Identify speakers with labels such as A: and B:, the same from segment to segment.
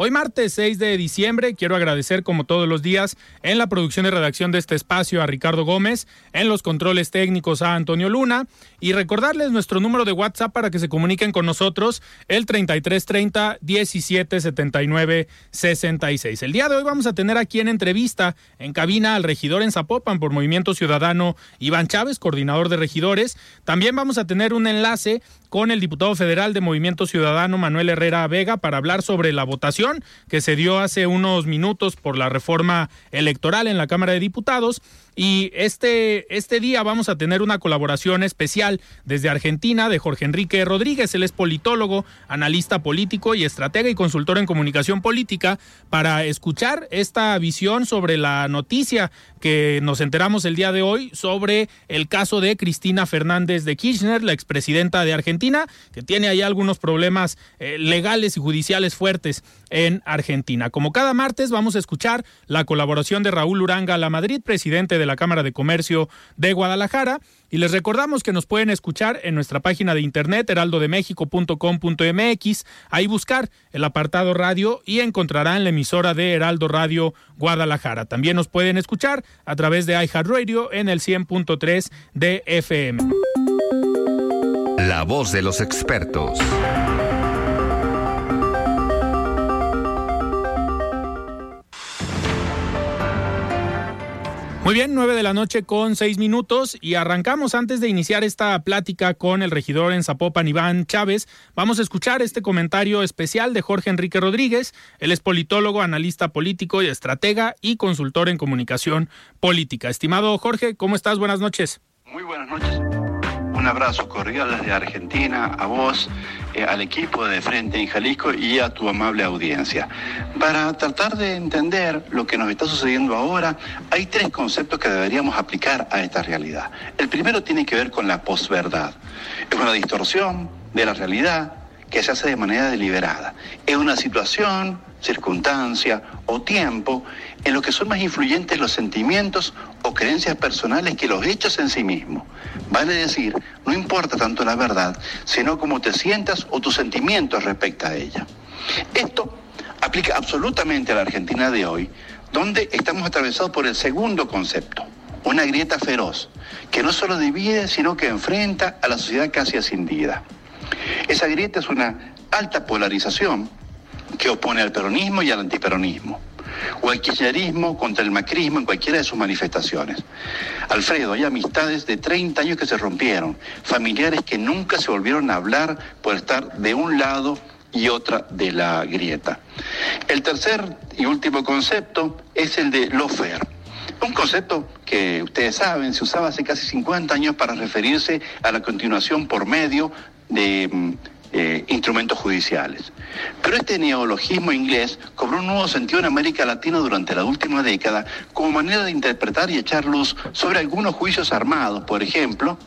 A: Hoy martes 6 de diciembre quiero agradecer como todos los días en la producción y redacción de este espacio a Ricardo Gómez, en los controles técnicos a Antonio Luna y recordarles nuestro número de WhatsApp para que se comuniquen con nosotros el 3330 1779 66. El día de hoy vamos a tener aquí en entrevista en cabina al regidor en Zapopan por Movimiento Ciudadano Iván Chávez, coordinador de regidores. También vamos a tener un enlace con el diputado federal de Movimiento Ciudadano Manuel Herrera Vega para hablar sobre la votación que se dio hace unos minutos por la reforma electoral en la Cámara de Diputados. Y este, este día vamos a tener una colaboración especial desde Argentina de Jorge Enrique Rodríguez. Él es politólogo, analista político y estratega y consultor en comunicación política para escuchar esta visión sobre la noticia que nos enteramos el día de hoy sobre el caso de Cristina Fernández de Kirchner, la expresidenta de Argentina, que tiene ahí algunos problemas eh, legales y judiciales fuertes en Argentina. Como cada martes vamos a escuchar la colaboración de Raúl Uranga La Madrid, presidente de la Cámara de Comercio de Guadalajara. Y les recordamos que nos pueden escuchar en nuestra página de internet heraldodemexico.com.mx, ahí buscar el apartado radio y encontrarán la emisora de Heraldo Radio Guadalajara. También nos pueden escuchar a través de iHeartRadio en el 100.3 de FM.
B: La voz de los expertos.
A: Muy bien, nueve de la noche con seis minutos y arrancamos antes de iniciar esta plática con el regidor en Zapopan, Iván Chávez. Vamos a escuchar este comentario especial de Jorge Enrique Rodríguez. Él es politólogo, analista político y estratega y consultor en comunicación política. Estimado Jorge, ¿cómo estás? Buenas noches.
C: Muy buenas noches. Un abrazo cordial desde Argentina a vos, al equipo de Frente en Jalisco y a tu amable audiencia. Para tratar de entender lo que nos está sucediendo ahora, hay tres conceptos que deberíamos aplicar a esta realidad. El primero tiene que ver con la posverdad. Es una distorsión de la realidad que se hace de manera deliberada. Es una situación, circunstancia o tiempo en lo que son más influyentes los sentimientos o creencias personales que los hechos en sí mismos. Vale decir, no importa tanto la verdad, sino cómo te sientas o tus sentimientos respecto a ella. Esto aplica absolutamente a la Argentina de hoy, donde estamos atravesados por el segundo concepto, una grieta feroz, que no solo divide, sino que enfrenta a la sociedad casi ascendida. Esa grieta es una alta polarización que opone al peronismo y al antiperonismo, o al kirchnerismo contra el macrismo en cualquiera de sus manifestaciones. Alfredo, hay amistades de 30 años que se rompieron, familiares que nunca se volvieron a hablar por estar de un lado y otra de la grieta. El tercer y último concepto es el de lofer. Un concepto que ustedes saben se usaba hace casi 50 años para referirse a la continuación por medio de mm, eh, instrumentos judiciales. Pero este neologismo inglés cobró un nuevo sentido en América Latina durante la última década como manera de interpretar y echar luz sobre algunos juicios armados, por ejemplo,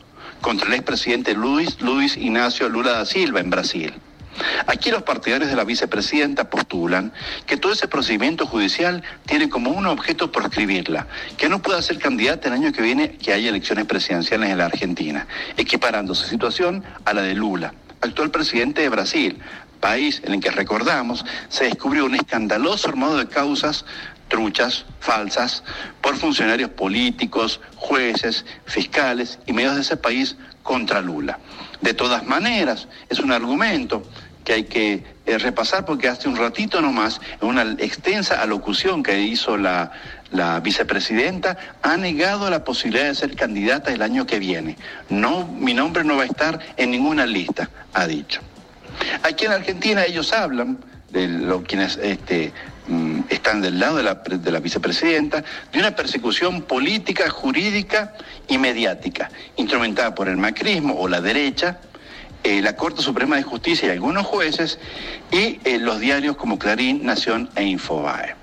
C: contra el expresidente Luis, Luis Ignacio Lula da Silva en Brasil. Aquí los partidarios de la vicepresidenta postulan que todo ese procedimiento judicial tiene como un objeto proscribirla, que no pueda ser candidata el año que viene que haya elecciones presidenciales en la Argentina, equiparando su situación a la de Lula, actual presidente de Brasil, país en el que recordamos se descubrió un escandaloso armado de causas truchas, falsas, por funcionarios políticos, jueces, fiscales y medios de ese país contra Lula. De todas maneras, es un argumento que hay que eh, repasar porque hace un ratito nomás, en una extensa alocución que hizo la, la vicepresidenta, ha negado la posibilidad de ser candidata el año que viene. No, mi nombre no va a estar en ninguna lista, ha dicho. Aquí en Argentina ellos hablan de lo, quienes este, mm, están del lado de la, de la, vicepresidenta, de una persecución política, jurídica y mediática, instrumentada por el macrismo o la derecha, eh, la Corte Suprema de Justicia y algunos jueces, y eh, los diarios como Clarín, Nación e Infobae.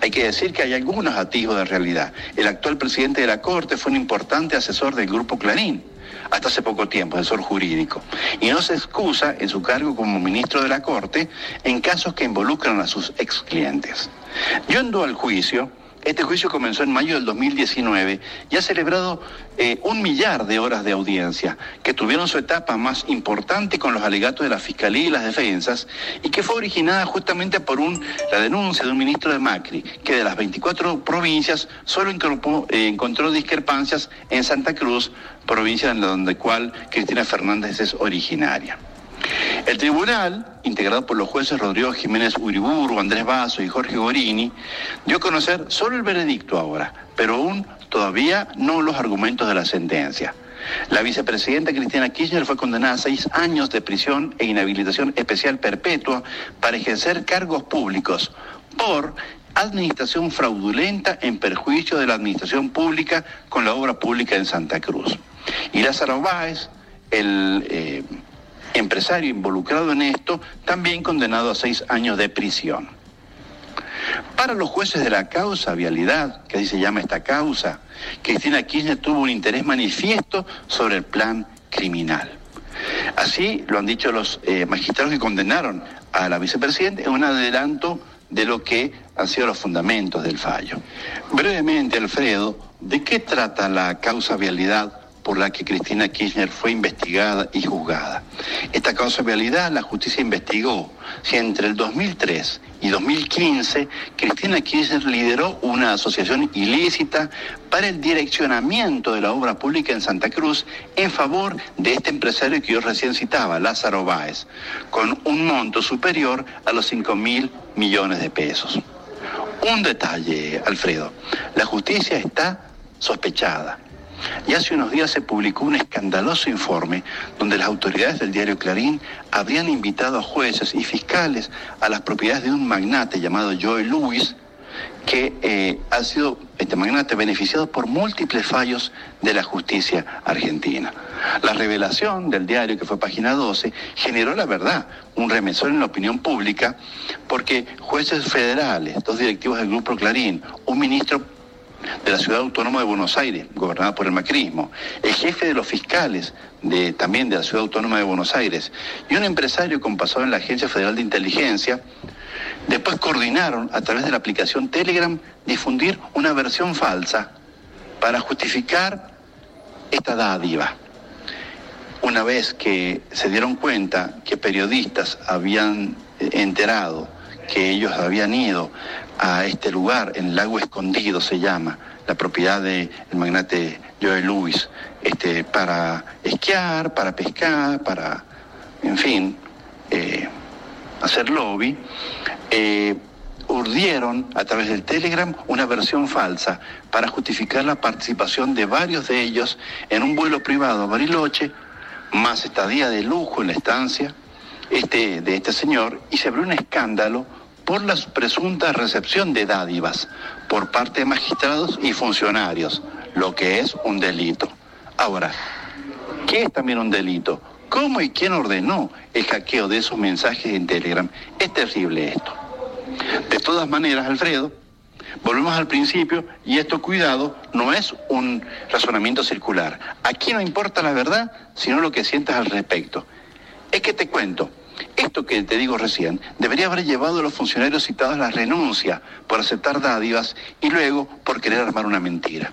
C: Hay que decir que hay algunos atisbos de realidad. El actual presidente de la Corte fue un importante asesor del Grupo Clarín hasta hace poco tiempo, asesor jurídico, y no se excusa en su cargo como ministro de la Corte en casos que involucran a sus ex clientes. Yendo al juicio, este juicio comenzó en mayo del 2019 y ha celebrado eh, un millar de horas de audiencia, que tuvieron su etapa más importante con los alegatos de la Fiscalía y las defensas, y que fue originada justamente por la denuncia de un ministro de Macri, que de las 24 provincias solo eh, encontró discrepancias en Santa Cruz, provincia en donde cual Cristina Fernández es originaria. El tribunal, integrado por los jueces Rodrigo Jiménez Uriburu, Andrés Vaso y Jorge Gorini, dio a conocer solo el veredicto ahora, pero aún todavía no los argumentos de la sentencia. La vicepresidenta Cristina Kirchner fue condenada a seis años de prisión e inhabilitación especial perpetua para ejercer cargos públicos por administración fraudulenta en perjuicio de la administración pública con la obra pública en Santa Cruz. Y Lázaro Báez, el eh, empresario involucrado en esto, también condenado a seis años de prisión. Para los jueces de la causa vialidad, que así se llama esta causa, Cristina Kirchner tuvo un interés manifiesto sobre el plan criminal. Así lo han dicho los eh, magistrados que condenaron a la vicepresidenta en un adelanto de lo que han sido los fundamentos del fallo. Brevemente, Alfredo, ¿de qué trata la causa vialidad por la que Cristina Kirchner fue investigada y juzgada. Esta causa realidad la justicia investigó si entre el 2003 y 2015 Cristina Kirchner lideró una asociación ilícita para el direccionamiento de la obra pública en Santa Cruz en favor de este empresario que yo recién citaba, Lázaro Báez, con un monto superior a los 5 mil millones de pesos. Un detalle, Alfredo, la justicia está sospechada y hace unos días se publicó un escandaloso informe donde las autoridades del diario Clarín habrían invitado a jueces y fiscales a las propiedades de un magnate llamado Joe Lewis, que eh, ha sido este magnate beneficiado por múltiples fallos de la justicia argentina. La revelación del diario, que fue página 12, generó la verdad, un remesón en la opinión pública, porque jueces federales, dos directivos del Grupo Clarín, un ministro de la Ciudad Autónoma de Buenos Aires, gobernada por el macrismo, el jefe de los fiscales de, también de la Ciudad Autónoma de Buenos Aires y un empresario con pasado en la Agencia Federal de Inteligencia, después coordinaron a través de la aplicación Telegram difundir una versión falsa para justificar esta dádiva. Una vez que se dieron cuenta que periodistas habían enterado que ellos habían ido a este lugar, en lago escondido se llama, la propiedad del magnate Joe Lewis, este, para esquiar, para pescar, para, en fin, eh, hacer lobby, eh, urdieron a través del Telegram una versión falsa para justificar la participación de varios de ellos en un vuelo privado a Bariloche, más estadía de lujo en la estancia este, de este señor, y se abrió un escándalo por la presunta recepción de dádivas por parte de magistrados y funcionarios, lo que es un delito. Ahora, ¿qué es también un delito? ¿Cómo y quién ordenó el hackeo de esos mensajes en Telegram? Es terrible esto. De todas maneras, Alfredo, volvemos al principio y esto, cuidado, no es un razonamiento circular. Aquí no importa la verdad, sino lo que sientas al respecto. Es que te cuento, esto que te digo recién debería haber llevado a los funcionarios citados a la renuncia por aceptar dádivas y luego por querer armar una mentira.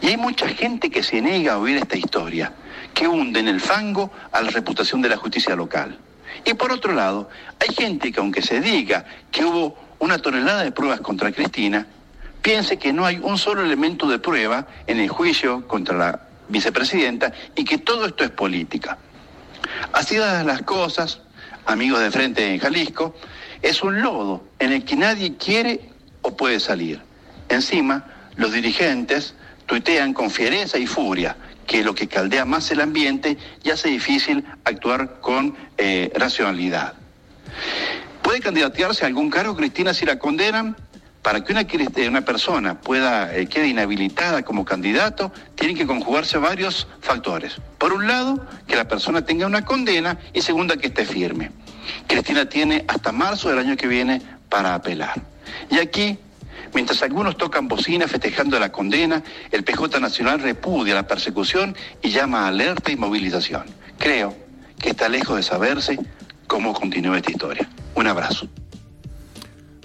C: Y hay mucha gente que se niega a oír esta historia, que hunde en el fango a la reputación de la justicia local. Y por otro lado, hay gente que aunque se diga que hubo una tonelada de pruebas contra Cristina, piense que no hay un solo elemento de prueba en el juicio contra la vicepresidenta y que todo esto es política. Así dadas las cosas, amigos de frente en Jalisco, es un lodo en el que nadie quiere o puede salir. Encima, los dirigentes tuitean con fiereza y furia, que lo que caldea más el ambiente y hace difícil actuar con eh, racionalidad. ¿Puede candidatearse a algún cargo, Cristina, si la condenan? Para que una, una persona pueda eh, quede inhabilitada como candidato, tienen que conjugarse varios factores. Por un lado, que la persona tenga una condena y segunda, que esté firme. Cristina tiene hasta marzo del año que viene para apelar. Y aquí Mientras algunos tocan bocina festejando la condena, el PJ Nacional repudia la persecución y llama a alerta y movilización. Creo que está lejos de saberse cómo continúa esta historia. Un abrazo.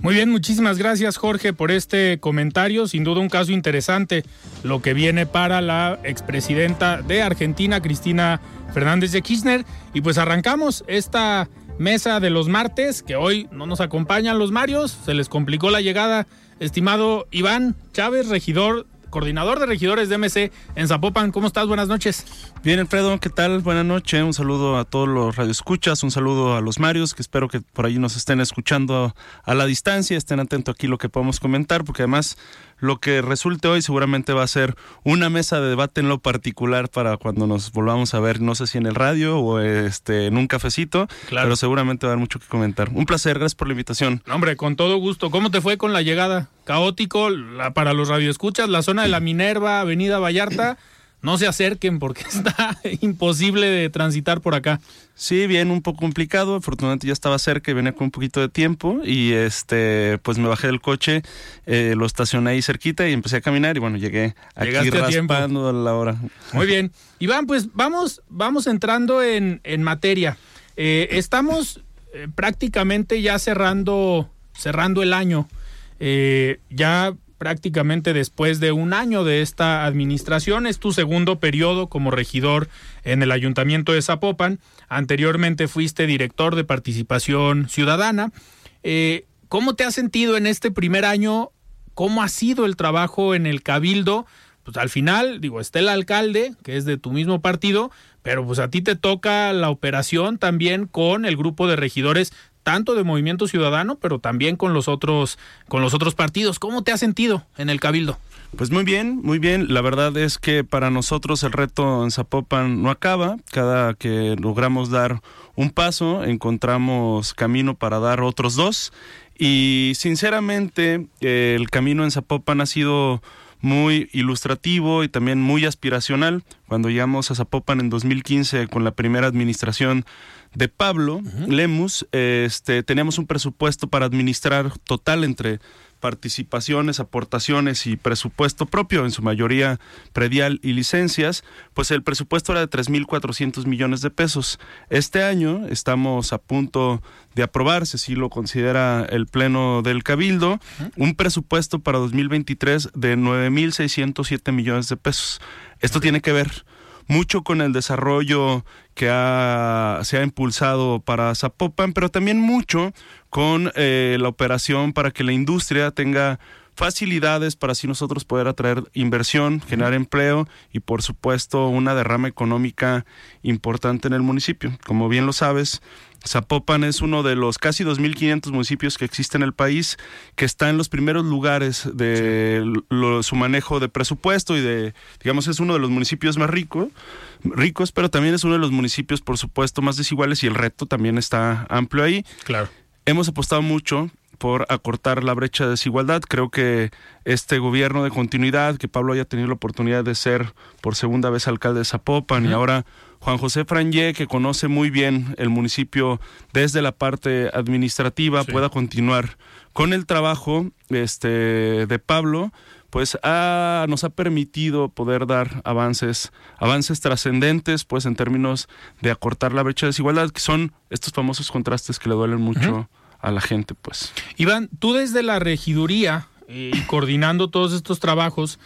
A: Muy bien, muchísimas gracias Jorge por este comentario. Sin duda un caso interesante lo que viene para la expresidenta de Argentina, Cristina Fernández de Kirchner. Y pues arrancamos esta mesa de los martes, que hoy no nos acompañan los Marios, se les complicó la llegada Estimado Iván Chávez, regidor, coordinador de regidores de MC en Zapopan, ¿cómo estás? Buenas noches.
D: Bien, Alfredo, ¿qué tal? Buenas noches. Un saludo a todos los radioescuchas, un saludo a los Marios, que espero que por ahí nos estén escuchando a la distancia, estén atentos aquí lo que podemos comentar, porque además lo que resulte hoy seguramente va a ser una mesa de debate en lo particular para cuando nos volvamos a ver, no sé si en el radio o este en un cafecito, pero seguramente va a haber mucho que comentar. Un placer, gracias por la invitación.
A: hombre, con todo gusto. ¿Cómo te fue con la llegada? Caótico para los radioescuchas, la zona de la Minerva, Avenida Vallarta no se acerquen porque está imposible de transitar por acá.
D: Sí, bien, un poco complicado. Afortunadamente ya estaba cerca y venía con un poquito de tiempo. Y este, pues me bajé del coche, eh, lo estacioné ahí cerquita y empecé a caminar. Y bueno, llegué aquí raspando a, la hora.
A: Muy bien. Iván, pues vamos, vamos entrando en, materia. Eh, estamos eh, prácticamente ya cerrando, cerrando el año. ya prácticamente después de un año de esta administración. Es tu segundo periodo como regidor en el Ayuntamiento de Zapopan. Anteriormente fuiste director de participación ciudadana. Eh, ¿Cómo te has sentido en este primer año? ¿Cómo ha sido el trabajo en el Cabildo? Pues al final, digo, está el alcalde, que es de tu mismo partido, pero pues a ti te toca la operación también con el grupo de regidores tanto de Movimiento Ciudadano, pero también con los otros, con los otros partidos. ¿Cómo te has sentido en el Cabildo?
D: Pues muy bien, muy bien. La verdad es que para nosotros el reto en Zapopan no acaba. Cada que logramos dar un paso, encontramos camino para dar otros dos. Y sinceramente, el camino en Zapopan ha sido muy ilustrativo y también muy aspiracional. Cuando llegamos a Zapopan en 2015 con la primera administración de Pablo Lemus, este, teníamos un presupuesto para administrar total entre participaciones, aportaciones y presupuesto propio, en su mayoría predial y licencias, pues el presupuesto era de 3.400 millones de pesos. Este año estamos a punto de aprobarse, si lo considera el Pleno del Cabildo, un presupuesto para 2023 de 9.607 millones de pesos. Esto tiene que ver mucho con el desarrollo que se ha impulsado para Zapopan, pero también mucho con eh, la operación para que la industria tenga facilidades para así nosotros poder atraer inversión, generar empleo y por supuesto una derrama económica importante en el municipio. Como bien lo sabes, Zapopan es uno de los casi 2.500 municipios que existen en el país, que está en los primeros lugares de su manejo de presupuesto y de, digamos, es uno de los municipios más ricos, ricos, pero también es uno de los municipios, por supuesto, más desiguales y el reto también está amplio ahí.
A: Claro.
D: Hemos apostado mucho por acortar la brecha de desigualdad. Creo que este gobierno de continuidad, que Pablo haya tenido la oportunidad de ser por segunda vez alcalde de Zapopan y ahora Juan José Frangé, que conoce muy bien el municipio desde la parte administrativa, pueda continuar con el trabajo este, de Pablo, pues nos ha permitido poder dar avances, avances trascendentes, pues en términos de acortar la brecha de desigualdad, que son estos famosos contrastes que le duelen mucho a la gente, pues.
A: Iván, tú desde la regiduría eh, y coordinando todos estos trabajos,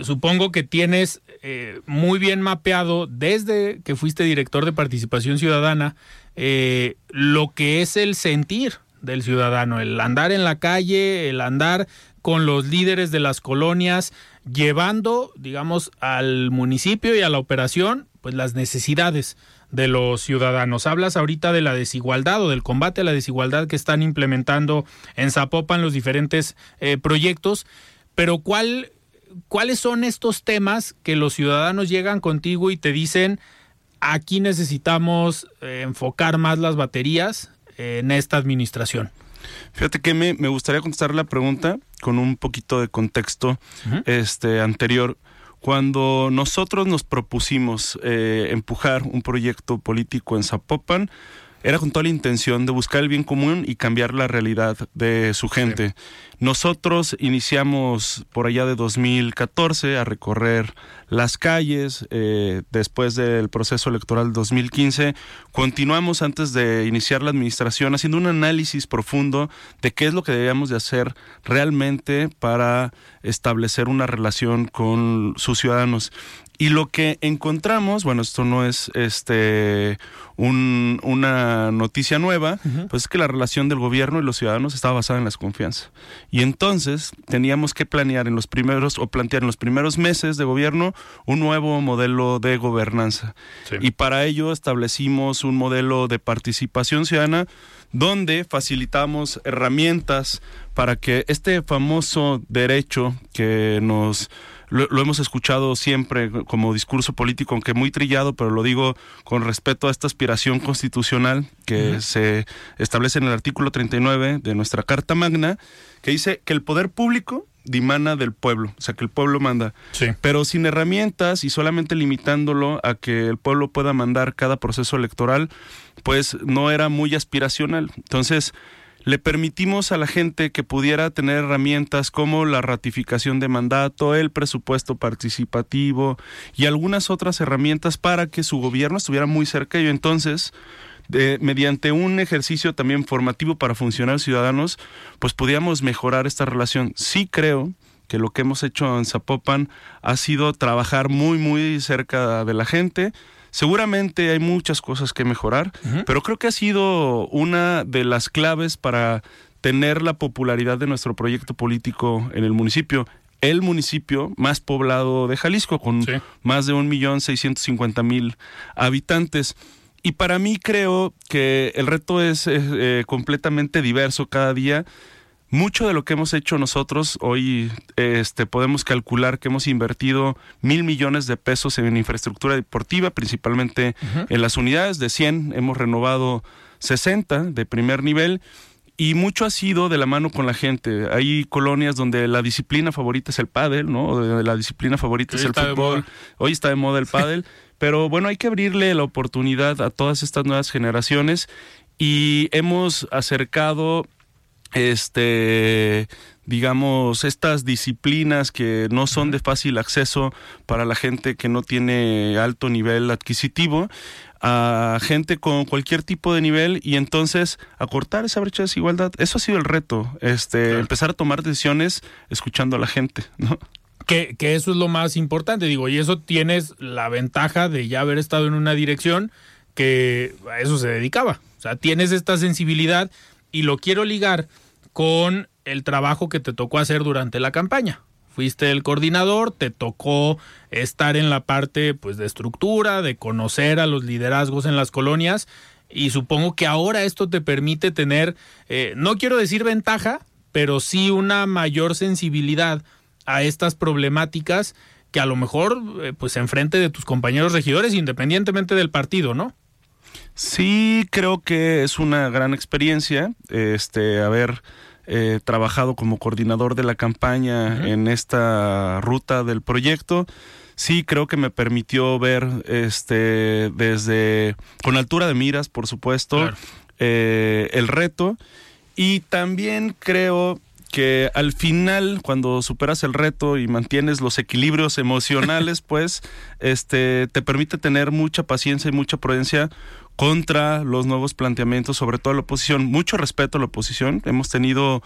A: supongo que tienes eh, muy bien mapeado desde que fuiste director de participación ciudadana eh, lo que es el sentir del ciudadano, el andar en la calle, el andar con los líderes de las colonias, llevando, digamos, al municipio y a la operación, pues las necesidades de los ciudadanos. Hablas ahorita de la desigualdad o del combate a la desigualdad que están implementando en Zapopan los diferentes eh, proyectos, pero ¿cuál, ¿cuáles son estos temas que los ciudadanos llegan contigo y te dicen, aquí necesitamos eh, enfocar más las baterías en esta administración?
D: Fíjate que me, me, gustaría contestar la pregunta con un poquito de contexto este, anterior. Cuando nosotros nos propusimos eh, empujar un proyecto político en Zapopan, era con toda la intención de buscar el bien común y cambiar la realidad de su gente. Nosotros iniciamos por allá de 2014 a recorrer las calles, eh, después del proceso electoral 2015, continuamos antes de iniciar la administración haciendo un análisis profundo de qué es lo que debíamos de hacer realmente para establecer una relación con sus ciudadanos. Y lo que encontramos, bueno, esto no es este una noticia nueva, pues es que la relación del gobierno y los ciudadanos estaba basada en la desconfianza. Y entonces teníamos que planear en los primeros, o plantear en los primeros meses de gobierno, un nuevo modelo de gobernanza. Y para ello establecimos un modelo de participación ciudadana donde facilitamos herramientas para que este famoso derecho que nos lo, hemos escuchado siempre como discurso político, aunque muy trillado, pero lo digo con respeto a esta aspiración constitucional que se establece en el artículo 39 de nuestra Carta Magna, que dice que el poder público dimana del pueblo, o sea, que el pueblo manda. Pero sin herramientas y solamente limitándolo a que el pueblo pueda mandar cada proceso electoral, pues no era muy aspiracional. Entonces, le permitimos a la gente que pudiera tener herramientas como la ratificación de mandato, el presupuesto participativo y algunas otras herramientas para que su gobierno estuviera muy cerca y entonces mediante un ejercicio también formativo para funcionarios ciudadanos, pues podíamos mejorar esta relación. Sí creo que lo que hemos hecho en Zapopan ha sido trabajar muy, muy cerca de la gente, Seguramente hay muchas cosas que mejorar, pero creo que ha sido una de las claves para tener la popularidad de nuestro proyecto político en el municipio. El municipio más poblado de Jalisco, con más de un millón seiscientos mil habitantes. Y para mí creo que el reto es eh, completamente diverso cada día mucho de lo que hemos hecho nosotros hoy este, podemos calcular que hemos invertido mil millones de pesos en infraestructura deportiva, principalmente en las unidades de 100, hemos renovado 60 de primer nivel y mucho ha sido de la mano con la gente. Hay colonias donde la disciplina favorita es el pádel, ¿no? La disciplina favorita es el fútbol. Hoy está de moda el pádel, pero bueno, hay que abrirle la oportunidad a todas estas nuevas generaciones y hemos acercado este digamos estas disciplinas que no son de fácil acceso para la gente que no tiene alto nivel adquisitivo a gente con cualquier tipo de nivel y entonces acortar esa brecha de desigualdad eso ha sido el reto este empezar a tomar decisiones escuchando a la gente no
A: que, que eso es lo más importante digo y eso tienes la ventaja de ya haber estado en una dirección que a eso se dedicaba o sea tienes esta sensibilidad y lo quiero ligar con el trabajo que te tocó hacer durante la campaña. Fuiste el coordinador, te tocó estar en la parte pues de estructura, de conocer a los liderazgos en las colonias y supongo que ahora esto te permite tener, eh, no quiero decir ventaja, pero sí una mayor sensibilidad a estas problemáticas que a lo mejor eh, pues enfrente de tus compañeros regidores independientemente del partido, ¿no?
D: Sí, creo que es una gran experiencia este haber eh, trabajado como coordinador de la campaña en esta ruta del proyecto. Sí, creo que me permitió ver este desde con altura de miras, por supuesto, eh, el reto. Y también creo que al final, cuando superas el reto y mantienes los equilibrios emocionales, pues, este, te permite tener mucha paciencia y mucha prudencia contra los nuevos planteamientos, sobre todo la oposición. Mucho respeto a la oposición. Hemos tenido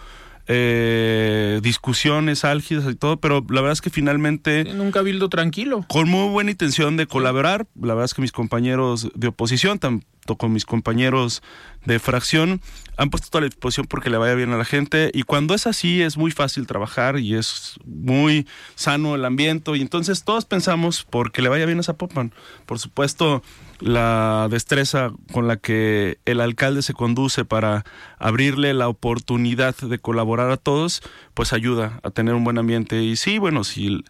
D: eh, discusiones álgidas y todo, pero la verdad es que finalmente...
A: un cabildo tranquilo.
D: Con muy buena intención de colaborar. La verdad es que mis compañeros de oposición, junto con mis compañeros de fracción, han puesto toda la disposición porque le vaya bien a la gente y cuando es así es muy fácil trabajar y es muy sano el ambiente y entonces todos pensamos porque le vaya bien a Zapopan. Por supuesto, la destreza con la que el alcalde se conduce para abrirle la oportunidad de colaborar a todos, pues ayuda a tener un buen ambiente. Y sí, bueno, sí,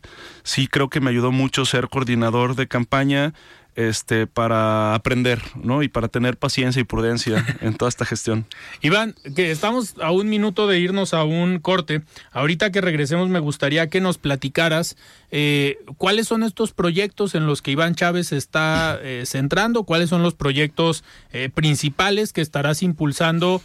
D: sí creo que me ayudó mucho ser coordinador de campaña este, para aprender, ¿no? Y para tener paciencia y prudencia en toda esta gestión.
A: Iván, que estamos a un minuto de irnos a un corte. Ahorita que regresemos, me gustaría que nos platicaras eh, cuáles son estos proyectos en los que Iván Chávez está eh, centrando, cuáles son los proyectos eh, principales que estarás impulsando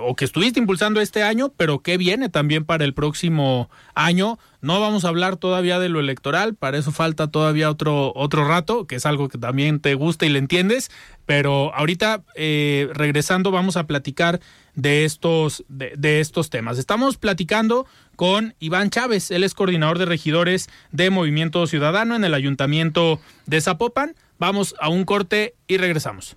A: o que estuviste impulsando este año, pero que viene también para el próximo año. No vamos a hablar todavía de lo electoral, para eso falta todavía otro, otro rato, que es algo que también te gusta y le entiendes, pero ahorita regresando vamos a platicar de estos, de, estos temas. Estamos platicando con Iván Chávez, él es coordinador de regidores de Movimiento Ciudadano en el Ayuntamiento de Zapopan. Vamos a un corte y regresamos.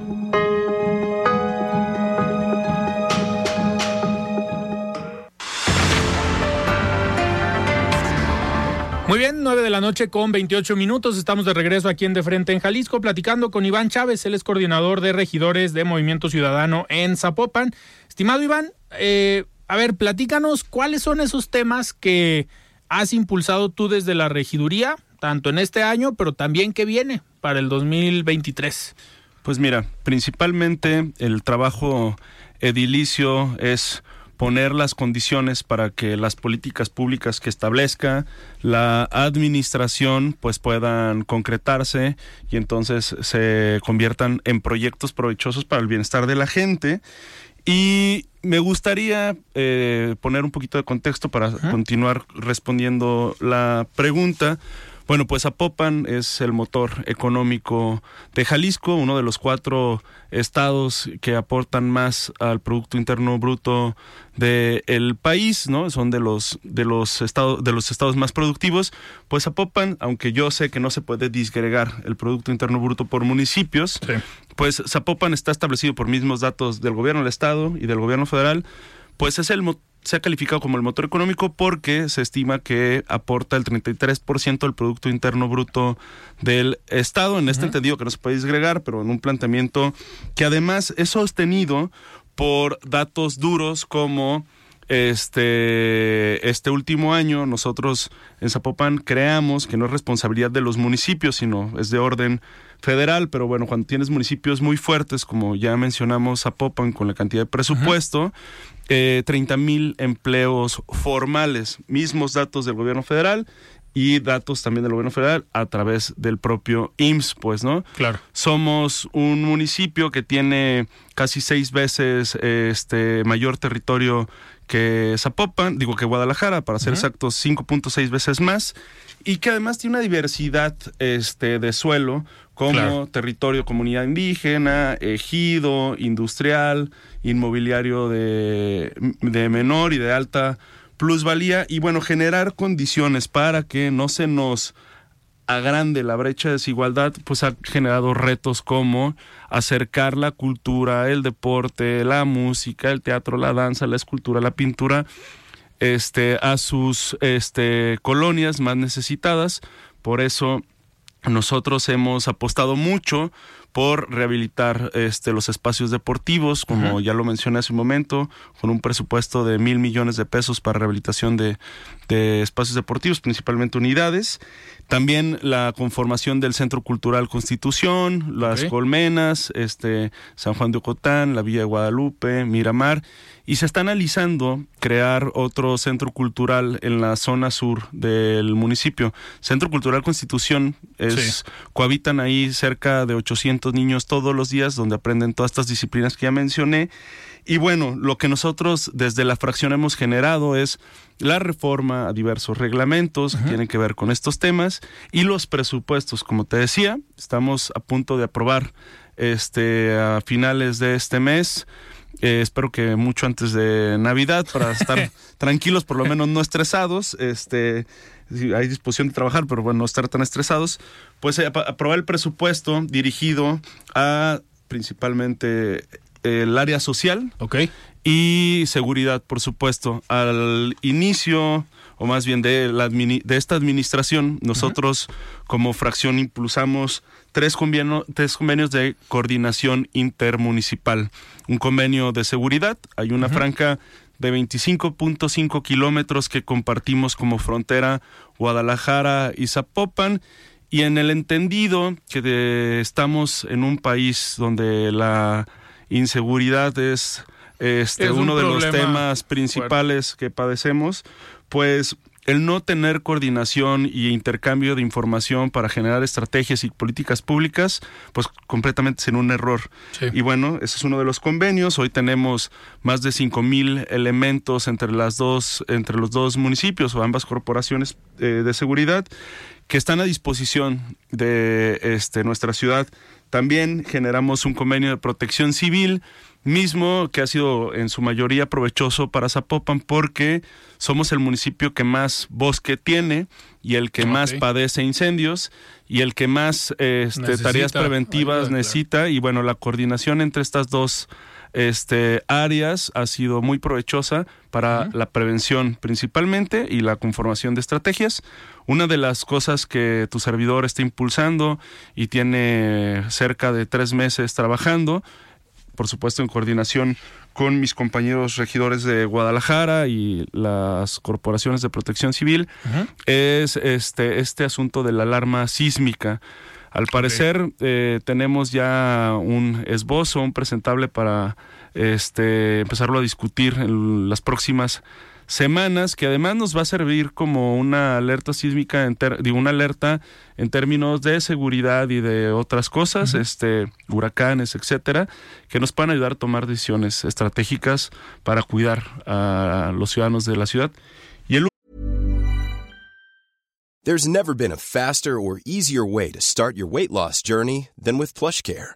A: Muy bien, nueve de la noche con 28 minutos. Estamos de regreso aquí en De Frente en Jalisco, platicando con Iván Chávez, él es coordinador de regidores de Movimiento Ciudadano en Zapopan. Estimado Iván, eh, a ver, platícanos cuáles son esos temas que has impulsado tú desde la regiduría, tanto en este año, pero también que viene para el 2023?
D: Pues mira, principalmente el trabajo edilicio es poner las condiciones para que las políticas públicas que establezca la administración pues puedan concretarse y entonces se conviertan en proyectos provechosos para el bienestar de la gente. Y me gustaría eh, poner un poquito de contexto para continuar respondiendo la pregunta bueno, pues Zapopan es el motor económico de Jalisco, uno de los cuatro estados que aportan más al Producto Interno Bruto del país, ¿no? Son de los, de los estados, de los estados más productivos. Pues Zapopan, aunque yo sé que no se puede disgregar el Producto Interno Bruto por municipios, pues Zapopan está establecido por mismos datos del gobierno del estado y del gobierno federal, pues es el motor se ha calificado como el motor económico porque se estima que aporta el 33% del Producto Interno Bruto del Estado. En este entendido que no se puede disgregar, pero en un planteamiento que además es sostenido por datos duros como este, este último año nosotros en Zapopan creamos que no es responsabilidad de los municipios, sino es de orden federal, pero bueno, cuando tienes municipios muy fuertes, como ya mencionamos Zapopan con la cantidad de presupuesto, eh, 30 mil empleos formales, mismos datos del gobierno federal y datos también del gobierno federal a través del propio IMSS, pues, ¿no?
A: Claro.
D: Somos un municipio que tiene casi seis veces este mayor territorio que Zapopan, digo que Guadalajara, para ser exactos, 5.6 veces más, y que además tiene una diversidad este, de suelo como territorio, comunidad indígena, ejido, industrial, inmobiliario de, de menor y de alta plusvalía, y bueno, generar condiciones para que no se nos agrande la brecha de desigualdad, pues ha generado retos como acercar la cultura, el deporte, la música, el teatro, la danza, la escultura, la pintura, este, a sus este, colonias más necesitadas. Por eso nosotros hemos apostado mucho por rehabilitar este, los espacios deportivos, como ya lo mencioné hace un momento, con un presupuesto de mil millones de pesos para rehabilitación de, de espacios deportivos, principalmente unidades. También la conformación del Centro Cultural Constitución, las Colmenas, este, San Juan de Ocotán, la Villa de Guadalupe, Miramar. Y se está analizando crear otro centro cultural en la zona sur del municipio. Centro Cultural Constitución es cohabitan ahí cerca de 800 niños todos los días donde aprenden todas estas disciplinas que ya mencioné Y bueno, lo que nosotros desde la fracción hemos generado es la reforma a diversos reglamentos que tienen que ver con estos temas y los presupuestos, como te decía, estamos a punto de aprobar este a finales de este mes. Eh, espero que mucho antes de Navidad para estar tranquilos, por lo menos no estresados. Este, hay disposición de trabajar, pero bueno, no estar tan estresados. Pues eh, aprobar el presupuesto dirigido a principalmente el área social y seguridad, por supuesto. Al inicio, o más bien de, la de esta administración, nosotros como fracción impulsamos tres, tres convenios de coordinación intermunicipal. Un convenio de seguridad, hay una franja de 25.5 kilómetros que compartimos como frontera Guadalajara y Zapopan y en el entendido que estamos en un país donde la inseguridad es este, uno de los temas principales que padecemos, pues el no tener coordinación y intercambio de información para generar estrategias y políticas públicas, pues completamente sin un error. Y bueno, ese es uno de los convenios. Hoy tenemos más de cinco mil elementos entre las dos, entre los dos municipios o ambas corporaciones eh, de seguridad que están a disposición de este, nuestra ciudad. También generamos un convenio de protección civil mismo que ha sido en su mayoría provechoso para Zapopan porque somos el municipio que más bosque tiene y el que más padece incendios y el que más este, tareas preventivas necesita. Y bueno, la coordinación entre estas dos este, áreas ha sido muy provechosa para la prevención principalmente y la conformación de estrategias. Una de las cosas que tu servidor está impulsando y tiene cerca de tres meses trabajando por supuesto en coordinación con mis compañeros regidores de Guadalajara y las corporaciones de protección civil, es este, este asunto de la alarma sísmica. Al parecer eh, tenemos ya un esbozo, un presentable para este, empezarlo a discutir en las próximas semanas, que además nos va a servir como una alerta sísmica, en una alerta en términos de seguridad y de otras cosas, este, huracanes, etcétera, que nos puedan ayudar a tomar decisiones estratégicas para cuidar a los ciudadanos de la ciudad. Y el
E: There's never been a faster or easier way to start your weight loss journey than with PlushCare.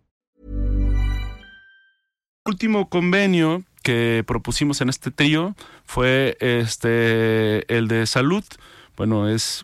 D: Último convenio que propusimos en este trío fue este el de salud. Bueno, es,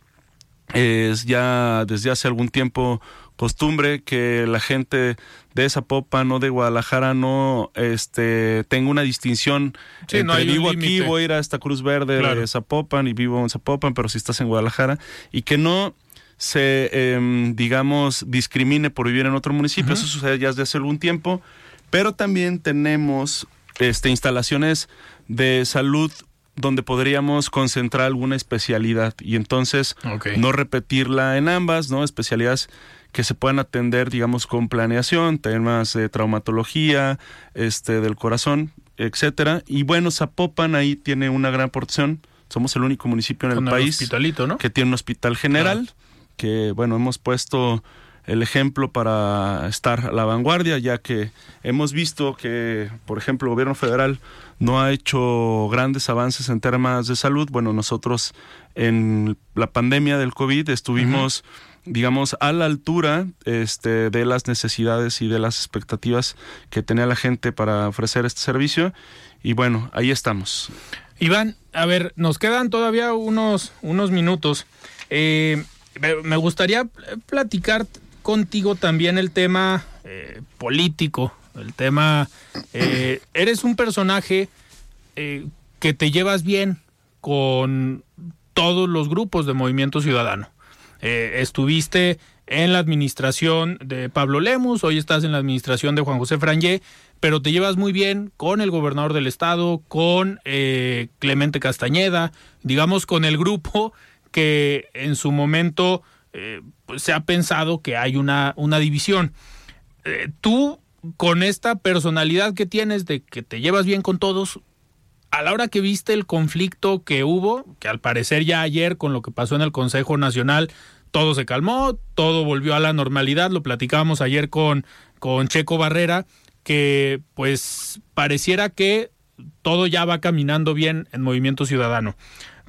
D: es ya desde hace algún tiempo costumbre que la gente de Zapopan o de Guadalajara no este tenga una distinción entre vivo aquí, voy a ir a esta Cruz Verde de Zapopan y vivo en Zapopan, pero si estás en Guadalajara, y que no se, em, digamos, discrimine por vivir en otro municipio. Eso sucede ya desde hace algún tiempo, pero también tenemos este, instalaciones de salud donde podríamos concentrar alguna especialidad y entonces no repetirla en ambas, ¿no? Especialidades que se puedan atender, digamos, con planeación, temas de traumatología, este, del corazón, etcétera. Y bueno, Zapopan ahí tiene una gran porción. Somos el único municipio en el país que tiene un hospital general, que bueno, hemos puesto el ejemplo para estar a la vanguardia, ya que hemos visto que, por ejemplo, el gobierno federal no ha hecho grandes avances en temas de salud. Bueno, nosotros en la pandemia del COVID estuvimos, digamos, a la altura este, de las necesidades y de las expectativas que tenía la gente para ofrecer este servicio. Y bueno, ahí estamos.
A: Iván, a ver, nos quedan todavía unos, unos minutos. Eh, me gustaría platicar contigo también el tema eh, político, el tema... Eh, eres un personaje que te llevas bien con todos los grupos de Movimiento Ciudadano. estuviste en la administración de Pablo Lemus, hoy estás en la administración de Juan José Frangé, pero te llevas muy bien con el gobernador del estado, con eh, Clemente Castañeda, digamos con el grupo que en su momento eh, pues, se ha pensado que hay una, una división. Eh, tú, con esta personalidad que tienes de que te llevas bien con todos, a la hora que viste el conflicto que hubo, que al parecer ya ayer con lo que pasó en el Consejo Nacional, todo se calmó, todo volvió a la normalidad, lo platicábamos ayer con, con Checo Barrera, que pues pareciera que todo ya va caminando bien en Movimiento Ciudadano.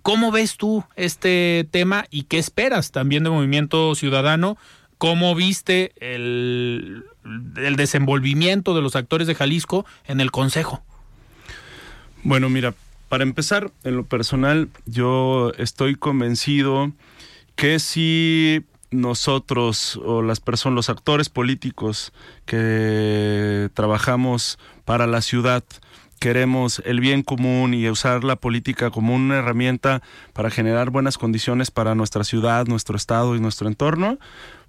A: ¿Cómo ves tú este tema y qué esperas también de Movimiento Ciudadano? ¿Cómo viste el, el desenvolvimiento de los actores de Jalisco en el Consejo?
D: Bueno, mira, para empezar, en lo personal, yo estoy convencido que si nosotros o las personas, los actores políticos que trabajamos para la ciudad, queremos el bien común y usar la política como una herramienta para generar buenas condiciones para nuestra ciudad, nuestro estado y nuestro entorno,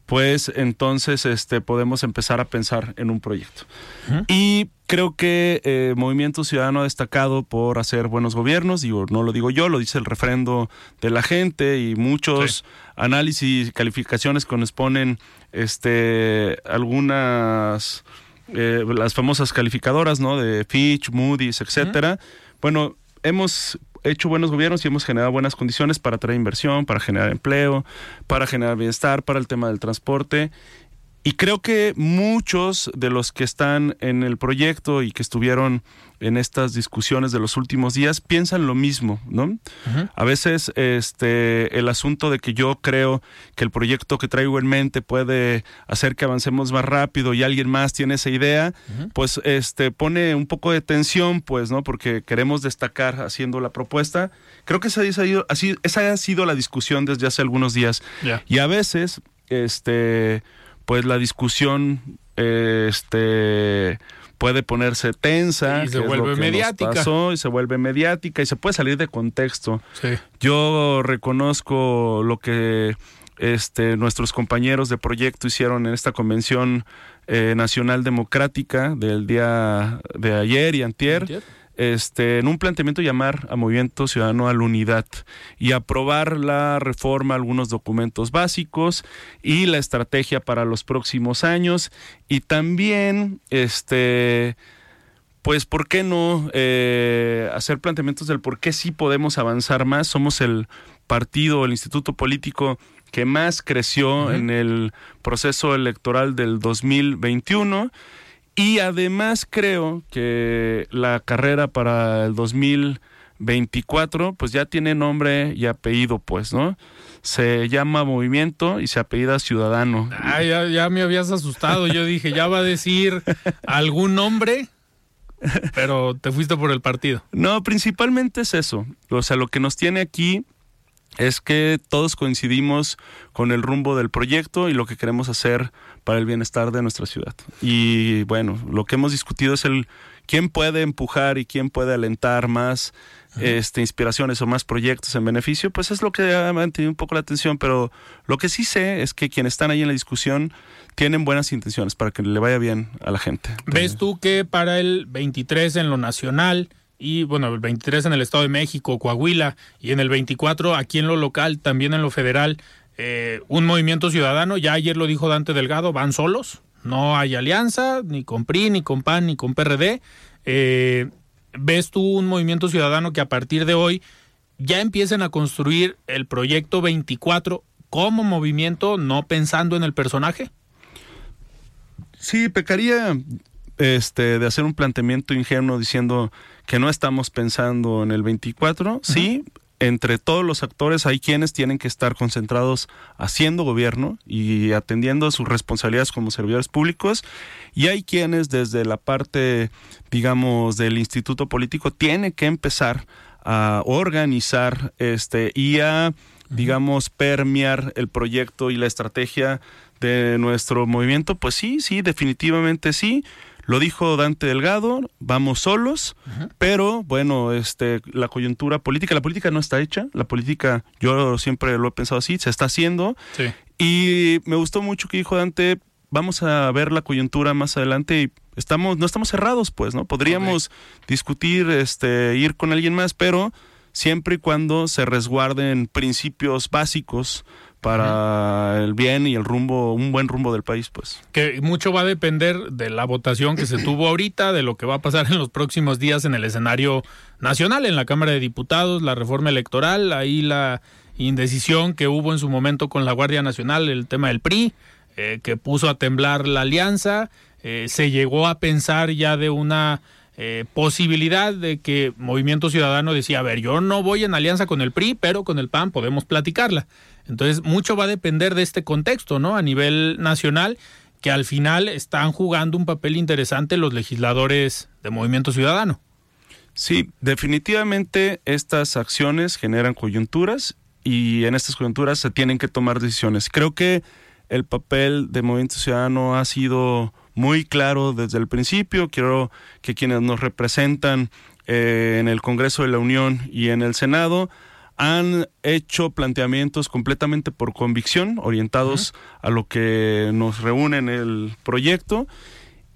D: pues entonces este, podemos empezar a pensar en un proyecto. Y creo que eh, Movimiento Ciudadano ha destacado por hacer buenos gobiernos, digo, no lo digo yo, lo dice el refrendo de la gente y muchos análisis y calificaciones que nos ponen este, algunas, eh, las famosas calificadoras, ¿no? De Fitch, Moody's, etcétera. Bueno, hemos hecho buenos gobiernos y hemos generado buenas condiciones para traer inversión, para generar empleo, para generar bienestar, para el tema del transporte. Y creo que muchos de los que están en el proyecto y que estuvieron en estas discusiones de los últimos días piensan lo mismo, ¿no? A veces este el asunto de que yo creo que el proyecto que traigo en mente puede hacer que avancemos más rápido y alguien más tiene esa idea, pues este pone un poco de tensión, pues, ¿no? Porque queremos destacar haciendo la propuesta. Creo que esa, esa ha sido la discusión desde hace algunos días. Y a veces este pues la discusión este puede ponerse tensa
A: y se vuelve mediática.
D: y se vuelve mediática y se puede salir de contexto. Yo reconozco lo que este, nuestros compañeros de proyecto hicieron en esta convención eh, nacional democrática del día de ayer y antier este, en un planteamiento llamar a Movimiento Ciudadano a la unidad y aprobar la reforma, algunos documentos básicos y la estrategia para los próximos años. Y también este pues por qué no eh, hacer planteamientos del por qué sí podemos avanzar más. Somos el partido, el instituto político que más creció en el proceso electoral del 2021 y además creo que la carrera para el 2024 pues ya tiene nombre y apellido pues, ¿no? Se llama Movimiento y se apellida Ciudadano.
A: Ah, ya, ya me habías asustado. Yo dije, ya va a decir algún nombre, pero te fuiste por el partido.
D: No, principalmente es eso. O sea, lo que nos tiene aquí es que todos coincidimos con el rumbo del proyecto y lo que queremos hacer para el bienestar de nuestra ciudad. Y bueno, lo que hemos discutido es el quién puede empujar y quién puede alentar más este, inspiraciones o más proyectos en beneficio, pues es lo que ha mantenido un poco la atención, pero lo que sí sé es que quienes están ahí en la discusión tienen buenas intenciones para que le vaya bien a la gente.
A: ¿Ves tú que para el 23 en lo nacional y bueno, el 23 en el Estado de México, Coahuila, y en el 24 aquí en lo local, también en lo federal, eh, un movimiento ciudadano, ya ayer lo dijo Dante Delgado, van solos, no hay alianza, ni con PRI, ni con PAN, ni con PRD. Eh, ¿Ves tú un movimiento ciudadano que a partir de hoy ya empiecen a construir el proyecto 24 como movimiento, no pensando en el personaje?
D: Sí, pecaría este, de hacer un planteamiento ingenuo diciendo que no estamos pensando en el 24, sí, entre todos los actores hay quienes tienen que estar concentrados haciendo gobierno y atendiendo sus responsabilidades como servidores públicos y hay quienes desde la parte digamos del instituto político tienen que empezar a organizar este y a digamos permear el proyecto y la estrategia de nuestro movimiento, pues sí, sí, definitivamente sí. Lo dijo Dante Delgado, vamos solos, pero bueno, este, la coyuntura política, la política no está hecha, la política, yo siempre lo he pensado así, se está haciendo. Y me gustó mucho que dijo Dante, vamos a ver la coyuntura más adelante y estamos, no estamos cerrados, pues, ¿no? Podríamos discutir, este, ir con alguien más, pero siempre y cuando se resguarden principios básicos para el bien y el rumbo, un buen rumbo del país, pues.
A: Que mucho va a depender de la votación que se tuvo ahorita, de lo que va a pasar en los próximos días en el escenario nacional, en la Cámara de Diputados, la reforma electoral, ahí la indecisión que hubo en su momento con la Guardia Nacional, el tema del PRI, eh, que puso a temblar la alianza, eh, se llegó a pensar ya de una eh, posibilidad de que Movimiento Ciudadano decía, a ver, yo no voy en alianza con el PRI, pero con el PAN podemos platicarla. Entonces, mucho va a depender de este contexto, ¿no? A nivel nacional, que al final están jugando un papel interesante los legisladores de Movimiento Ciudadano.
D: Sí, definitivamente estas acciones generan coyunturas y en estas coyunturas se tienen que tomar decisiones. Creo que el papel de Movimiento Ciudadano ha sido muy claro desde el principio. Quiero que quienes nos representan eh, en el Congreso de la Unión y en el Senado han hecho planteamientos completamente por convicción, orientados a lo que nos reúne en el proyecto.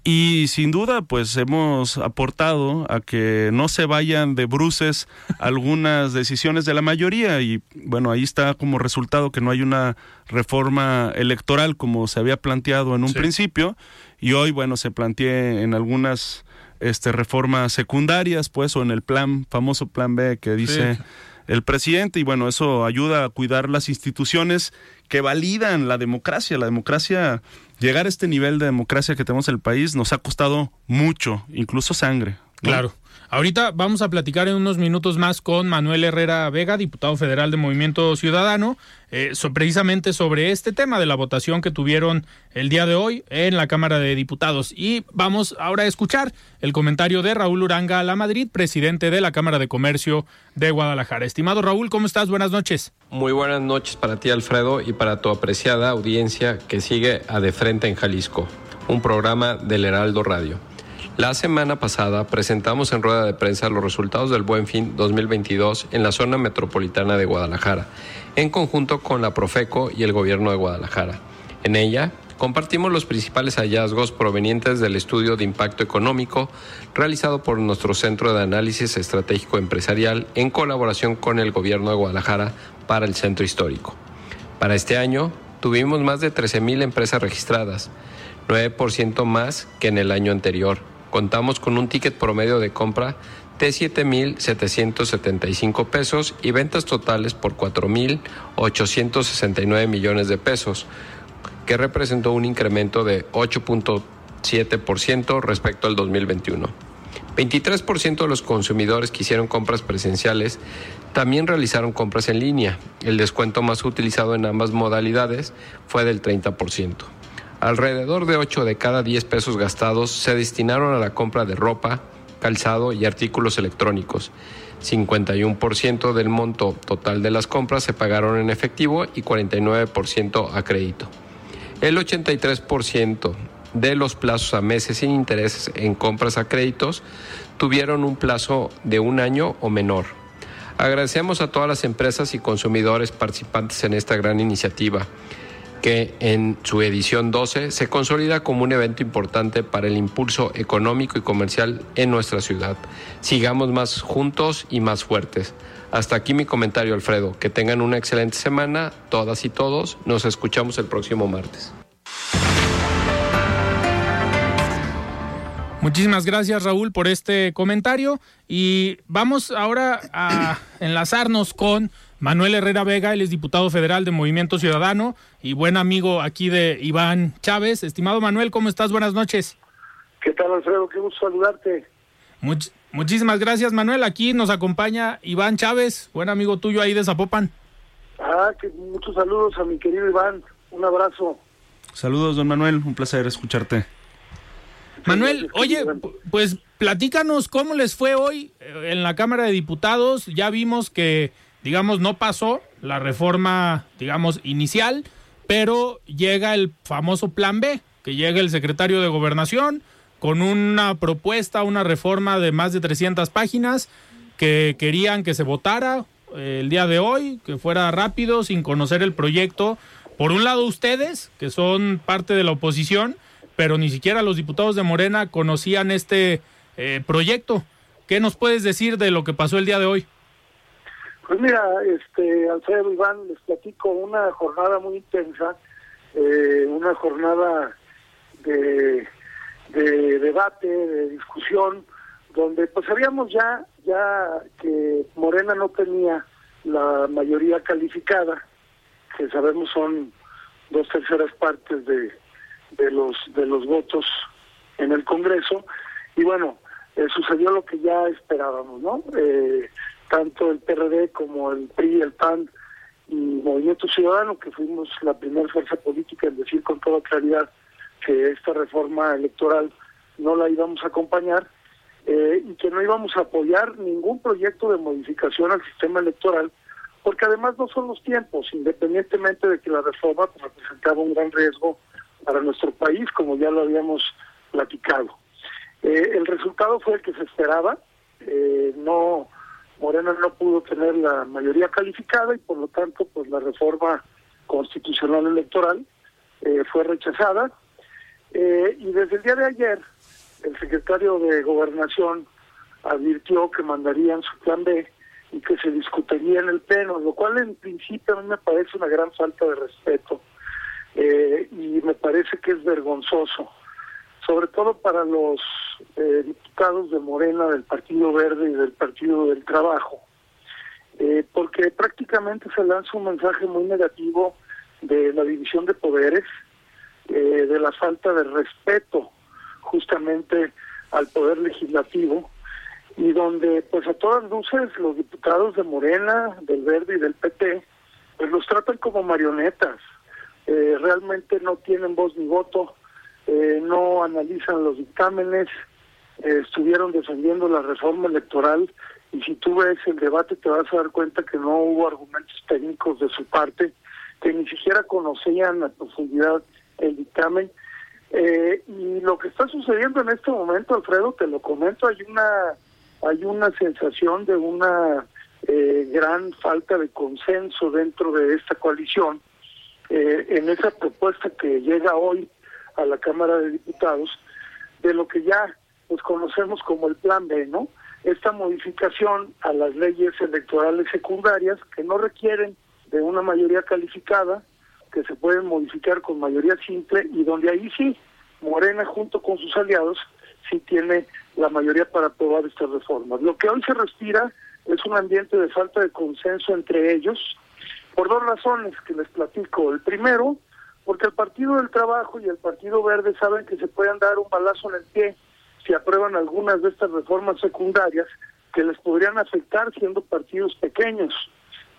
D: Y sin duda, pues hemos aportado a que no se vayan de bruces algunas decisiones de la mayoría. Y bueno, ahí está como resultado que no hay una reforma electoral como se había planteado en un principio y hoy, bueno, se plantea en algunas este, reformas secundarias, pues, o en el plan, famoso plan B que dice el presidente, y bueno, eso ayuda a cuidar las instituciones que validan la democracia. La democracia, llegar a este nivel de democracia que tenemos en el país nos ha costado mucho, incluso sangre.
A: Claro. Ahorita vamos a platicar en unos minutos más con Manuel Herrera Vega, diputado federal de Movimiento Ciudadano, eh, precisamente sobre este tema de la votación que tuvieron el día de hoy en la Cámara de Diputados. Y vamos ahora a escuchar el comentario de Raúl Uranga La Madrid, presidente de la Cámara de Comercio de Guadalajara. Estimado Raúl, ¿cómo estás? Buenas noches.
F: Muy buenas noches para ti, Alfredo, y para tu apreciada audiencia que sigue a De Frente en Jalisco, un programa del Heraldo Radio. La semana pasada presentamos en rueda de prensa los resultados del Buen Fin 2022 en la zona metropolitana de Guadalajara, en conjunto con la Profeco y el Gobierno de Guadalajara. En ella compartimos los principales hallazgos provenientes del estudio de impacto económico realizado por nuestro Centro de Análisis Estratégico Empresarial en colaboración con el Gobierno de Guadalajara para el Centro Histórico. Para este año tuvimos más de 13.000 empresas registradas, 9% más que en el año anterior contamos con un ticket promedio de compra de 7.775 pesos y ventas totales por 4.869 millones de pesos, que representó un incremento de 8.7% respecto al 2021. 23% de los consumidores que hicieron compras presenciales también realizaron compras en línea. El descuento más utilizado en ambas modalidades fue del 30%. Alrededor de 8 de cada 10 pesos gastados se destinaron a la compra de ropa, calzado y artículos electrónicos. 51% del monto total de las compras se pagaron en efectivo y 49% a crédito. El 83% de los plazos a meses sin intereses en compras a créditos tuvieron un plazo de un año o menor. Agradecemos a todas las empresas y consumidores participantes en esta gran iniciativa que en su edición 12 se consolida como un evento importante para el impulso económico y comercial en nuestra ciudad. Sigamos más juntos y más fuertes. Hasta aquí mi comentario, Alfredo. Que tengan una excelente semana, todas y todos. Nos escuchamos el próximo martes.
A: Muchísimas gracias Raúl por este comentario y vamos ahora a enlazarnos con Manuel Herrera Vega, él es diputado federal de Movimiento Ciudadano y buen amigo aquí de Iván Chávez. Estimado Manuel, ¿cómo estás? Buenas noches.
G: ¿Qué tal, Alfredo? Qué gusto saludarte.
A: muchísimas gracias, Manuel. Aquí nos acompaña Iván Chávez, buen amigo tuyo ahí de Zapopan.
G: Ah, que muchos saludos a mi querido Iván. Un abrazo.
D: Saludos, don Manuel. Un placer escucharte.
A: Manuel, oye, pues platícanos cómo les fue hoy eh, en la Cámara de Diputados. Ya vimos que, digamos, no pasó la reforma, digamos, inicial, pero llega el famoso plan B, que llega el secretario de Gobernación con una propuesta, una reforma de más de 300 páginas que querían que se votara eh, el día de hoy, que fuera rápido, sin conocer el proyecto. Por un lado ustedes, que son parte de la oposición, pero ni siquiera los diputados de Morena conocían este eh, proyecto. ¿Qué nos puedes decir de lo que pasó el día de hoy?
G: Pues mira, este, Alfredo Iván, les platico una jornada muy intensa, eh, una jornada de, de debate, de discusión, donde pues sabíamos ya ya que Morena no tenía la mayoría calificada, que sabemos son dos terceras partes de, de los de los votos en el Congreso y bueno eh, sucedió lo que ya esperábamos, ¿no? Eh, tanto el PRD como el PRI, el PAN y Movimiento Ciudadano, que fuimos la primera fuerza política en decir con toda claridad que esta reforma electoral no la íbamos a acompañar, eh, y que no íbamos a apoyar ningún proyecto de modificación al sistema electoral, porque además no son los tiempos, independientemente de que la reforma representaba un gran riesgo para nuestro país, como ya lo habíamos platicado. Eh, el resultado fue el que se esperaba, eh, no Morena no pudo tener la mayoría calificada y por lo tanto pues la reforma constitucional electoral fue rechazada. Y desde el día de ayer el secretario de Gobernación advirtió que mandarían su plan B y que se discutiría en el Pleno, lo cual en principio a mí me parece una gran falta de respeto eh, y me parece que es vergonzoso, sobre todo para los eh, diputados de Morena, del Partido Verde y del Partido del Trabajo, eh, porque prácticamente se lanza un mensaje muy negativo de la división de poderes, de la falta de respeto justamente al poder legislativo y donde pues a todas luces los diputados de Morena, del Verde y del PT pues los tratan como marionetas, eh, realmente no tienen voz ni voto, eh, no analizan los dictámenes, eh, estuvieron defendiendo la reforma electoral y si tú ves el debate te vas a dar cuenta que no hubo argumentos técnicos de su parte, que ni siquiera conocían a profundidad el dictamen. Eh, y lo que está sucediendo en este momento, Alfredo, te lo comento, hay una hay una sensación de una eh, gran falta de consenso dentro de esta coalición eh, en esa propuesta que llega hoy a la Cámara de Diputados de lo que ya pues conocemos como el Plan B, ¿no? Esta modificación a las leyes electorales secundarias que no requieren de una mayoría calificada, que se pueden modificar con mayoría simple y donde ahí sí, Morena junto con sus aliados sí tiene la mayoría para aprobar estas reformas. Lo que hoy se respira es un ambiente de falta de consenso entre ellos por dos razones que les platico. El primero, porque el Partido del Trabajo y el Partido Verde saben que se pueden dar un balazo en el pie si aprueban algunas de estas reformas secundarias que les podrían afectar siendo partidos pequeños.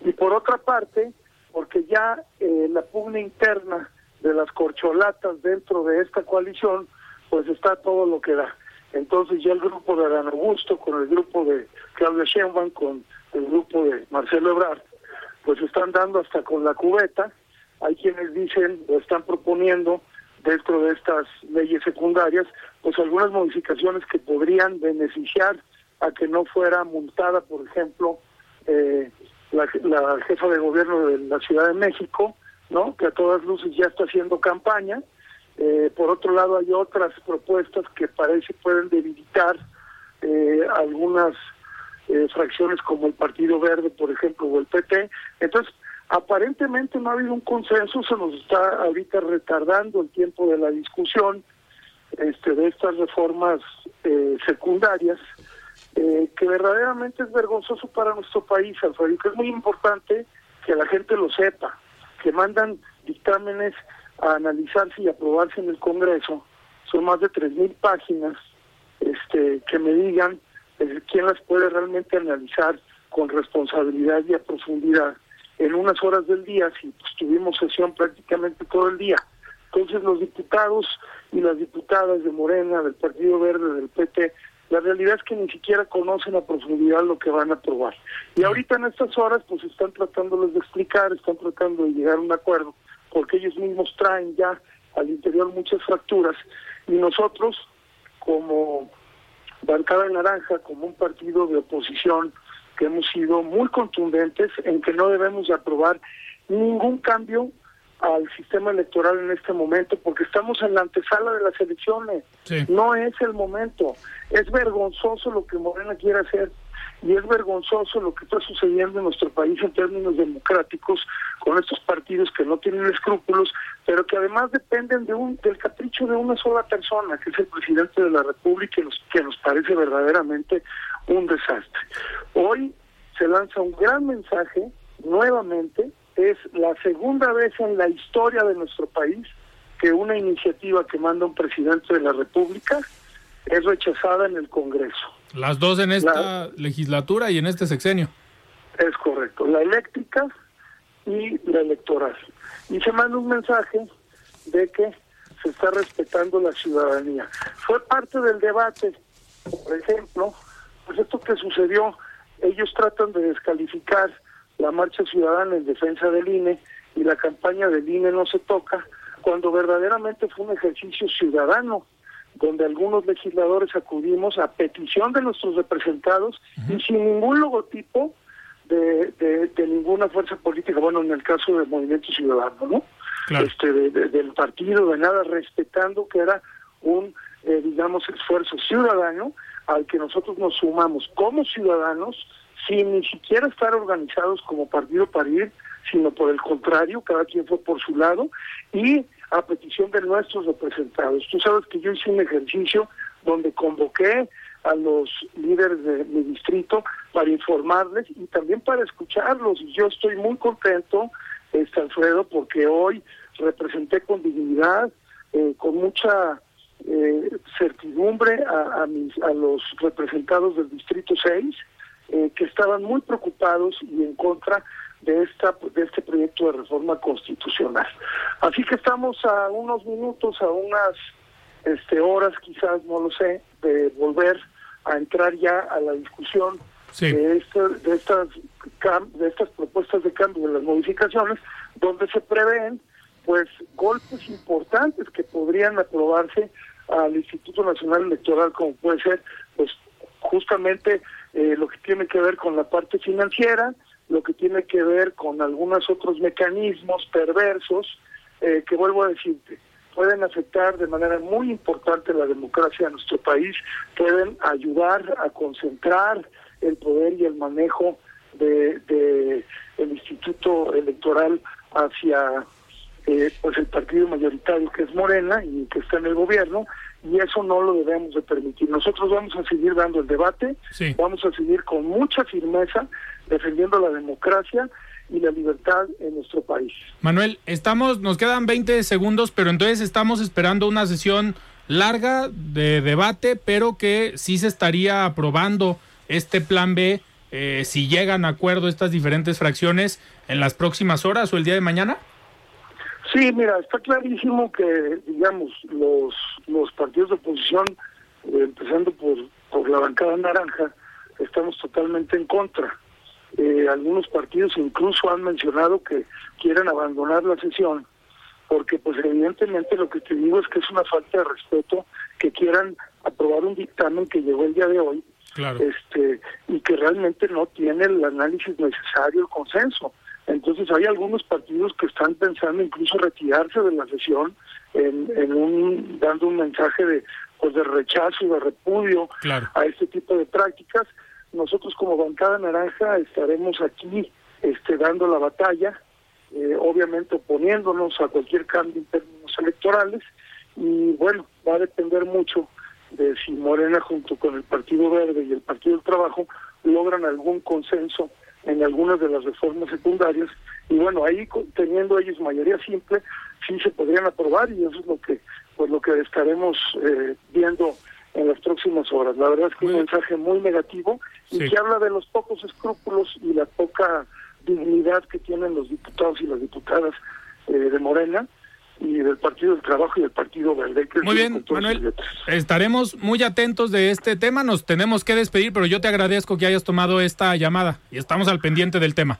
G: Y por otra parte, porque ya eh, la pugna interna de las corcholatas dentro de esta coalición, pues está todo lo que da. Entonces ya el grupo de Adán Augusto, con el grupo de Claudia Sheinbaum, con el grupo de Marcelo Ebrard, pues están dando hasta con la cubeta. Hay quienes dicen o están proponiendo dentro de estas leyes secundarias, pues algunas modificaciones que podrían beneficiar a que no fuera multada, por ejemplo, eh, la, jefa de gobierno de la Ciudad de México, ¿no? que a todas luces ya está haciendo campaña. Eh, por otro lado, hay otras propuestas que parece pueden debilitar eh, algunas eh, fracciones como el Partido Verde, por ejemplo, o el PT. Entonces, aparentemente no ha habido un consenso, se nos está ahorita retardando el tiempo de la discusión este, de estas reformas secundarias eh, que verdaderamente es vergonzoso para nuestro país, Alfredo, es muy importante que la gente lo sepa, que mandan dictámenes a analizarse y aprobarse en el Congreso, son más de 3.000 páginas, este, que me digan eh, quién las puede realmente analizar con responsabilidad y a profundidad en unas horas del día, si pues, tuvimos sesión prácticamente todo el día. Entonces los diputados y las diputadas de Morena, del Partido Verde, del PT, la realidad es que ni siquiera conocen a profundidad lo que van a aprobar. Y ahorita en estas horas pues están tratándoles de explicar, están tratando de llegar a un acuerdo, porque ellos mismos traen ya al interior muchas fracturas y nosotros como bancada naranja, como un partido de oposición que hemos sido muy contundentes en que no debemos aprobar ningún cambio al sistema electoral en este momento porque estamos en la antesala de las elecciones. No es el momento. Es vergonzoso lo que Morena quiere hacer y es vergonzoso lo que está sucediendo en nuestro país en términos democráticos con estos partidos que no tienen escrúpulos, pero que además dependen de un del capricho de una sola persona, que es el presidente de la República, que nos, que nos parece verdaderamente un desastre. Hoy se lanza un gran mensaje nuevamente es la segunda vez en la historia de nuestro país que una iniciativa que manda un presidente de la República es rechazada en el Congreso.
A: Las dos en esta legislatura y en este sexenio.
G: Es correcto, la eléctrica y la electoral. Y se manda un mensaje de que se está respetando la ciudadanía. Fue parte del debate, por ejemplo, pues esto que sucedió, ellos tratan de descalificar la marcha ciudadana en defensa del INE y la campaña del INE no se toca, cuando verdaderamente fue un ejercicio ciudadano, donde algunos legisladores acudimos a petición de nuestros representados y sin ningún logotipo de, de, ninguna fuerza política, bueno, en el caso del Movimiento Ciudadano, ¿no? Este, del partido, de nada, respetando que era un, eh, digamos, esfuerzo ciudadano al que nosotros nos sumamos como ciudadanos sin ni siquiera estar organizados como partido para ir, sino por el contrario, cada quien fue por su lado y a petición de nuestros representados. Tú sabes que yo hice un ejercicio donde convoqué a los líderes de mi distrito para informarles y también para escucharlos. Y yo estoy muy contento, este porque hoy representé con dignidad, eh, con mucha eh, certidumbre a, a, mis, a los representados del distrito 6 eh, que estaban muy preocupados y en contra de esta de este proyecto de reforma constitucional. Así que estamos a unos minutos, a unas este horas quizás, no lo sé, de volver a entrar ya a la discusión de, este, de estas de estas propuestas de cambio de las modificaciones, donde se prevén pues golpes importantes que podrían aprobarse al Instituto Nacional Electoral, como puede ser pues justamente eh, lo que tiene que ver con la parte financiera, lo que tiene que ver con algunos otros mecanismos perversos, eh, que vuelvo a decirte, pueden afectar de manera muy importante la democracia de nuestro país, pueden ayudar a concentrar el poder y el manejo de, el instituto electoral hacia eh, pues el partido mayoritario que es Morena y que está en el gobierno y eso no lo debemos de permitir. Nosotros vamos a seguir dando el debate, vamos a seguir con mucha firmeza defendiendo la democracia y la libertad en nuestro país.
A: Manuel, estamos, nos quedan 20 segundos, pero entonces estamos esperando una sesión larga de debate, pero que sí se estaría aprobando este plan B eh, si llegan a acuerdo estas diferentes fracciones en las próximas horas o el día de mañana.
G: Sí, mira, está clarísimo que, digamos, los, los partidos de oposición, eh, empezando por, por la bancada naranja, estamos totalmente en contra. Eh, algunos partidos incluso han mencionado que quieren abandonar la sesión, porque pues evidentemente lo que te digo es que es una falta de respeto que quieran aprobar un dictamen que llegó el día de hoy, este y que realmente no tiene el análisis necesario, el consenso. Entonces hay algunos partidos que están pensando incluso retirarse de la sesión en, en un dando un mensaje de pues de rechazo y de repudio a este tipo de prácticas. Nosotros como bancada naranja estaremos aquí este dando la batalla, eh, obviamente oponiéndonos a cualquier cambio en términos electorales y bueno, va a depender mucho de si Morena junto con el Partido Verde y el Partido del Trabajo logran algún consenso en algunas de las reformas secundarias y bueno ahí teniendo ellos mayoría simple sí se podrían aprobar y eso es lo que pues lo que estaremos eh, viendo en las próximas horas. La verdad es que un mensaje muy negativo y que habla de los pocos escrúpulos y la poca dignidad que tienen los diputados y las diputadas eh, de Morena y del Partido del Trabajo y del Partido Verde.
A: muy bien, Manuel. Estaremos muy atentos de este tema. Nos tenemos que despedir, pero yo te agradezco que hayas tomado esta llamada y estamos al pendiente del tema.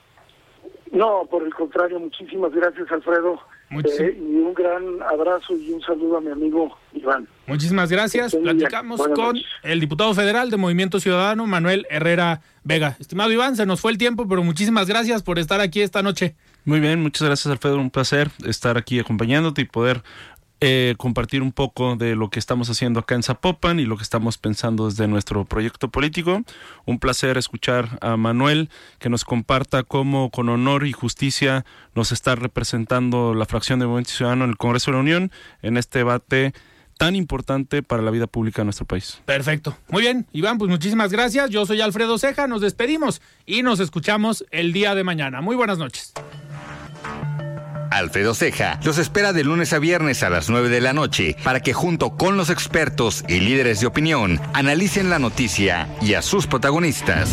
G: No, por el contrario, muchísimas gracias, Alfredo. Eh, y un gran abrazo y un saludo a mi amigo Iván.
A: Muchísimas gracias. Platicamos con el diputado federal de Movimiento Ciudadano, Manuel Herrera Vega. Estimado Iván, se nos fue el tiempo, pero muchísimas gracias por estar aquí esta noche.
D: Muy bien, muchas gracias Alfredo, un placer estar aquí acompañándote y poder eh, compartir un poco de lo que estamos haciendo acá en Zapopan y lo que estamos pensando desde nuestro proyecto político. Un placer escuchar a Manuel que nos comparta cómo con honor y justicia nos está representando la fracción de Movimiento Ciudadano en el Congreso de la Unión en este debate tan importante para la vida pública de nuestro país.
A: Perfecto. Muy bien, Iván, pues muchísimas gracias. Yo soy Alfredo Ceja, nos despedimos y nos escuchamos el día de mañana. Muy buenas noches.
B: Alfredo Ceja los espera de lunes a viernes a las 9 de la noche para que junto con los expertos y líderes de opinión analicen la noticia y a sus protagonistas.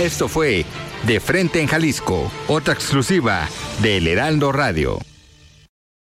B: Esto fue De Frente en Jalisco, otra exclusiva de El Heraldo Radio.